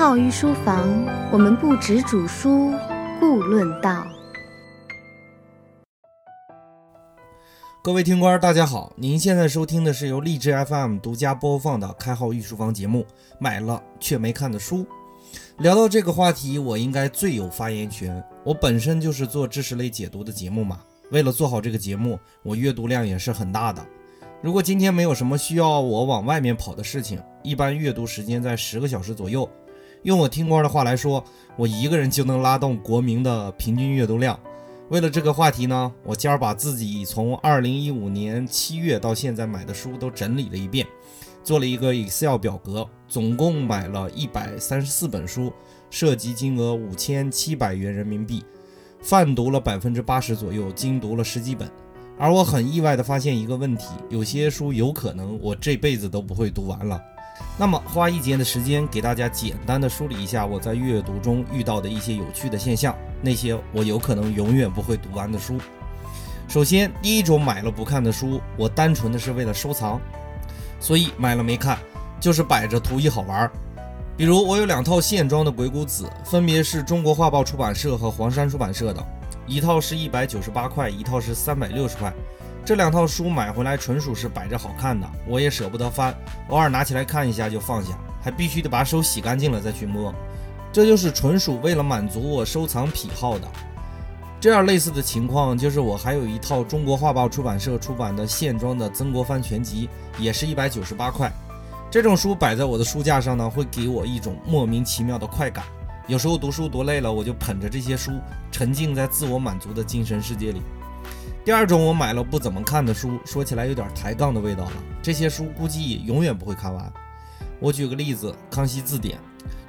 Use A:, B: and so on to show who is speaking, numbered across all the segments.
A: 号御书房，我们不止煮书，故论道。
B: 各位听官，大家好，您现在收听的是由荔枝 FM 独家播放的开号御书房节目《买了却没看的书》。聊到这个话题，我应该最有发言权。我本身就是做知识类解读的节目嘛，为了做好这个节目，我阅读量也是很大的。如果今天没有什么需要我往外面跑的事情，一般阅读时间在十个小时左右。用我听官的话来说，我一个人就能拉动国民的平均阅读量。为了这个话题呢，我今儿把自己从二零一五年七月到现在买的书都整理了一遍，做了一个 Excel 表格，总共买了一百三十四本书，涉及金额五千七百元人民币，泛读了百分之八十左右，精读了十几本。而我很意外的发现一个问题，有些书有可能我这辈子都不会读完了。那么花一节的时间给大家简单的梳理一下我在阅读中遇到的一些有趣的现象，那些我有可能永远不会读完的书。首先，第一种买了不看的书，我单纯的是为了收藏，所以买了没看，就是摆着图一好玩。比如我有两套线装的《鬼谷子》，分别是中国画报出版社和黄山出版社的，一套是一百九十八块，一套是三百六十块。这两套书买回来纯属是摆着好看的，我也舍不得翻，偶尔拿起来看一下就放下，还必须得把手洗干净了再去摸，这就是纯属为了满足我收藏癖好的。这样类似的情况就是我还有一套中国画报出版社出版的线装的曾国藩全集，也是一百九十八块。这种书摆在我的书架上呢，会给我一种莫名其妙的快感。有时候读书读累了，我就捧着这些书，沉浸在自我满足的精神世界里。第二种，我买了不怎么看的书，说起来有点抬杠的味道了。这些书估计永远不会看完。我举个例子，《康熙字典》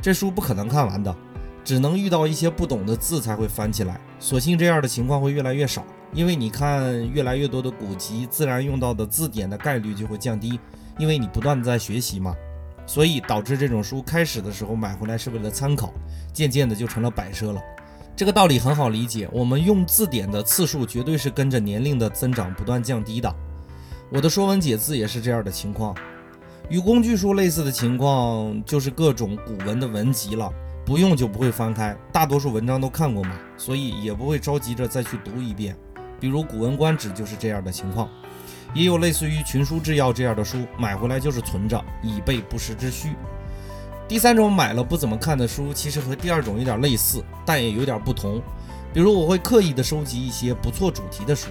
B: 这书不可能看完的，只能遇到一些不懂的字才会翻起来。所幸这样的情况会越来越少，因为你看越来越多的古籍，自然用到的字典的概率就会降低，因为你不断的在学习嘛。所以导致这种书开始的时候买回来是为了参考，渐渐的就成了摆设了。这个道理很好理解，我们用字典的次数绝对是跟着年龄的增长不断降低的。我的《说文解字》也是这样的情况，与工具书类似的情况就是各种古文的文集了，不用就不会翻开，大多数文章都看过嘛，所以也不会着急着再去读一遍。比如《古文观止》就是这样的情况，也有类似于《群书治要》这样的书，买回来就是存着，以备不时之需。第三种买了不怎么看的书，其实和第二种有点类似，但也有点不同。比如我会刻意的收集一些不错主题的书，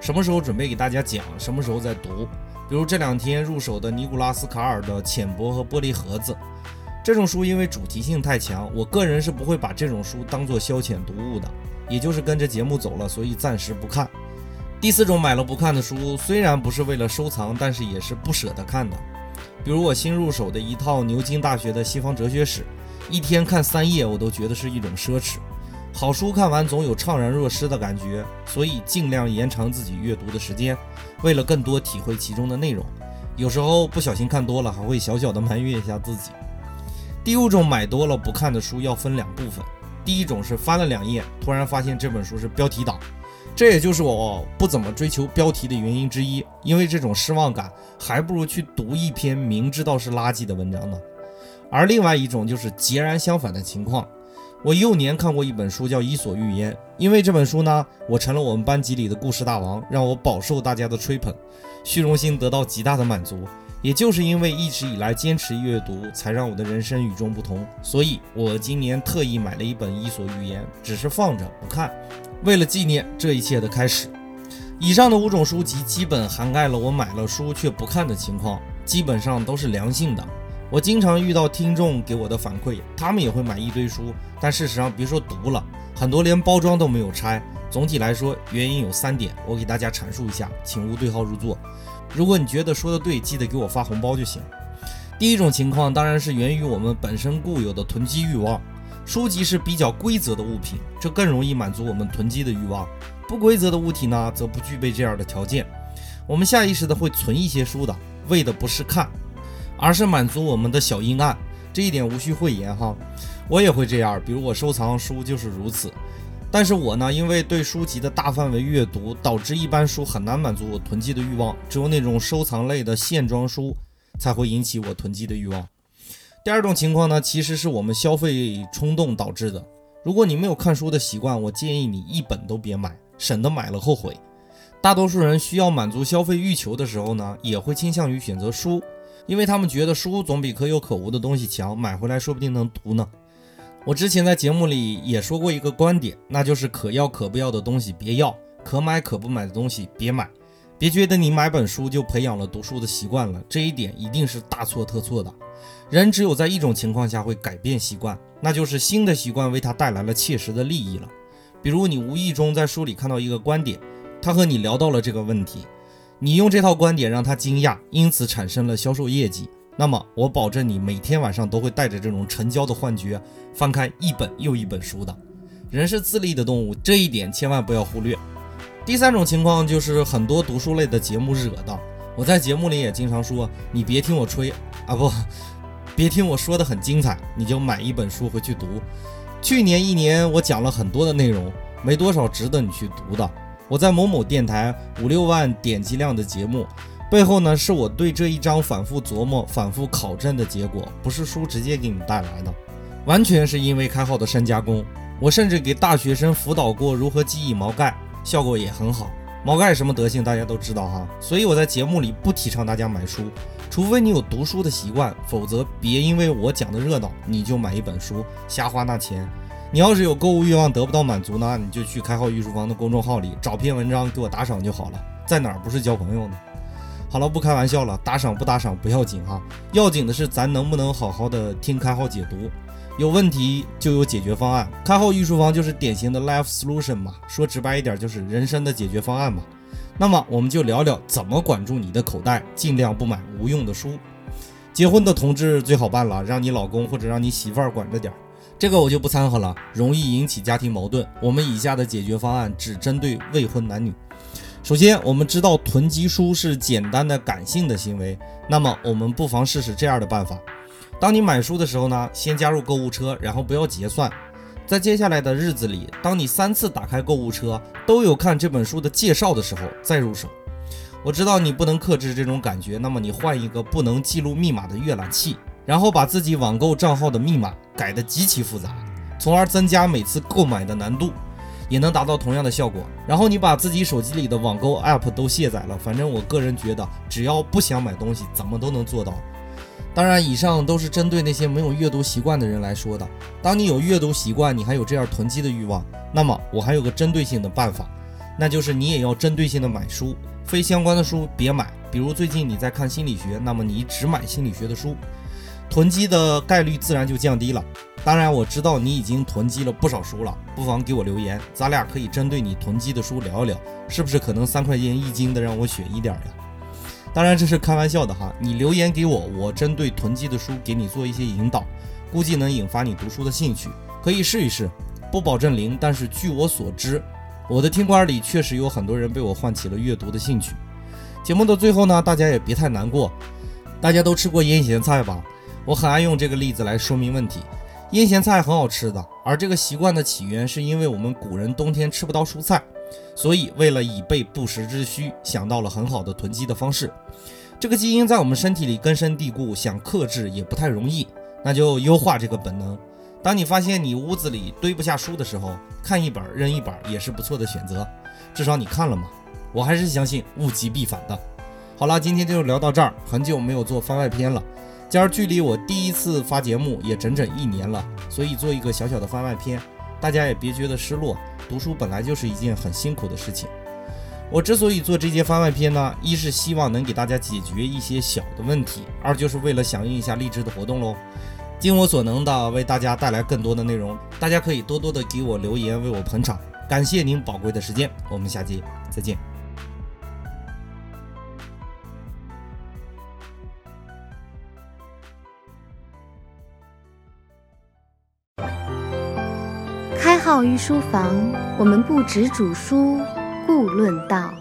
B: 什么时候准备给大家讲，什么时候再读。比如这两天入手的尼古拉斯卡尔的《浅薄》和《玻璃盒子》这种书，因为主题性太强，我个人是不会把这种书当做消遣读物的，也就是跟着节目走了，所以暂时不看。第四种买了不看的书，虽然不是为了收藏，但是也是不舍得看的。比如我新入手的一套牛津大学的西方哲学史，一天看三页我都觉得是一种奢侈。好书看完总有怅然若失的感觉，所以尽量延长自己阅读的时间，为了更多体会其中的内容。有时候不小心看多了，还会小小的埋怨一下自己。第五种买多了不看的书要分两部分，第一种是翻了两页，突然发现这本书是标题党。这也就是我不怎么追求标题的原因之一，因为这种失望感还不如去读一篇明知道是垃圾的文章呢。而另外一种就是截然相反的情况。我幼年看过一本书叫《伊索寓言》，因为这本书呢，我成了我们班级里的故事大王，让我饱受大家的吹捧，虚荣心得到极大的满足。也就是因为一直以来坚持阅读，才让我的人生与众不同。所以我今年特意买了一本《伊索寓言》，只是放着不看。为了纪念这一切的开始，以上的五种书籍基本涵盖了我买了书却不看的情况，基本上都是良性的。我经常遇到听众给我的反馈，他们也会买一堆书，但事实上别说读了，很多连包装都没有拆。总体来说，原因有三点，我给大家阐述一下，请勿对号入座。如果你觉得说的对，记得给我发红包就行。第一种情况当然是源于我们本身固有的囤积欲望。书籍是比较规则的物品，这更容易满足我们囤积的欲望。不规则的物体呢，则不具备这样的条件。我们下意识的会存一些书的，为的不是看，而是满足我们的小阴暗。这一点无需讳言哈，我也会这样。比如我收藏书就是如此。但是我呢，因为对书籍的大范围阅读，导致一般书很难满足我囤积的欲望，只有那种收藏类的线装书才会引起我囤积的欲望。第二种情况呢，其实是我们消费冲动导致的。如果你没有看书的习惯，我建议你一本都别买，省得买了后悔。大多数人需要满足消费欲求的时候呢，也会倾向于选择书，因为他们觉得书总比可有可无的东西强，买回来说不定能读呢。我之前在节目里也说过一个观点，那就是可要可不要的东西别要，可买可不买的东西别买。别觉得你买本书就培养了读书的习惯了，这一点一定是大错特错的。人只有在一种情况下会改变习惯，那就是新的习惯为他带来了切实的利益了。比如你无意中在书里看到一个观点。他和你聊到了这个问题，你用这套观点让他惊讶，因此产生了销售业绩。那么我保证你每天晚上都会带着这种成交的幻觉，翻开一本又一本书的。人是自利的动物，这一点千万不要忽略。第三种情况就是很多读书类的节目惹的。我在节目里也经常说，你别听我吹啊，不，别听我说的很精彩，你就买一本书回去读。去年一年我讲了很多的内容，没多少值得你去读的。我在某某电台五六万点击量的节目背后呢，是我对这一章反复琢磨、反复考证的结果，不是书直接给你带来的，完全是因为开号的深加工。我甚至给大学生辅导过如何记忆毛概，效果也很好。毛概什么德行，大家都知道哈。所以我在节目里不提倡大家买书，除非你有读书的习惯，否则别因为我讲的热闹，你就买一本书，瞎花那钱。你要是有购物欲望得不到满足呢，你就去开号御书房的公众号里找篇文章给我打赏就好了。在哪儿不是交朋友呢？好了，不开玩笑了，打赏不打赏不要紧哈，要紧的是咱能不能好好的听开号解读。有问题就有解决方案，开后御书房就是典型的 life solution 嘛，说直白一点就是人生的解决方案嘛。那么我们就聊聊怎么管住你的口袋，尽量不买无用的书。结婚的同志最好办了，让你老公或者让你媳妇儿管着点儿。这个我就不掺和了，容易引起家庭矛盾。我们以下的解决方案只针对未婚男女。首先，我们知道囤积书是简单的感性的行为，那么我们不妨试试这样的办法：当你买书的时候呢，先加入购物车，然后不要结算。在接下来的日子里，当你三次打开购物车都有看这本书的介绍的时候，再入手。我知道你不能克制这种感觉，那么你换一个不能记录密码的阅览器。然后把自己网购账号的密码改得极其复杂，从而增加每次购买的难度，也能达到同样的效果。然后你把自己手机里的网购 app 都卸载了，反正我个人觉得，只要不想买东西，怎么都能做到。当然，以上都是针对那些没有阅读习惯的人来说的。当你有阅读习惯，你还有这样囤积的欲望，那么我还有个针对性的办法，那就是你也要针对性的买书，非相关的书别买。比如最近你在看心理学，那么你只买心理学的书。囤积的概率自然就降低了。当然，我知道你已经囤积了不少书了，不妨给我留言，咱俩可以针对你囤积的书聊一聊，是不是可能三块钱一斤的让我选一点呀？当然这是开玩笑的哈，你留言给我，我针对囤积的书给你做一些引导，估计能引发你读书的兴趣，可以试一试，不保证零，但是据我所知，我的听官里确实有很多人被我唤起了阅读的兴趣。节目的最后呢，大家也别太难过，大家都吃过腌咸菜吧？我很爱用这个例子来说明问题，腌咸菜很好吃的，而这个习惯的起源是因为我们古人冬天吃不到蔬菜，所以为了以备不时之需，想到了很好的囤积的方式。这个基因在我们身体里根深蒂固，想克制也不太容易，那就优化这个本能。当你发现你屋子里堆不下书的时候，看一本扔一本也是不错的选择，至少你看了嘛。我还是相信物极必反的。好了，今天就聊到这儿，很久没有做番外篇了。今儿距离我第一次发节目也整整一年了，所以做一个小小的番外篇，大家也别觉得失落。读书本来就是一件很辛苦的事情。我之所以做这些番外篇呢，一是希望能给大家解决一些小的问题，二就是为了响应一下励志的活动喽。尽我所能的为大家带来更多的内容，大家可以多多的给我留言，为我捧场。感谢您宝贵的时间，我们下期再见。
A: 浩于书房，我们不止煮书，故论道。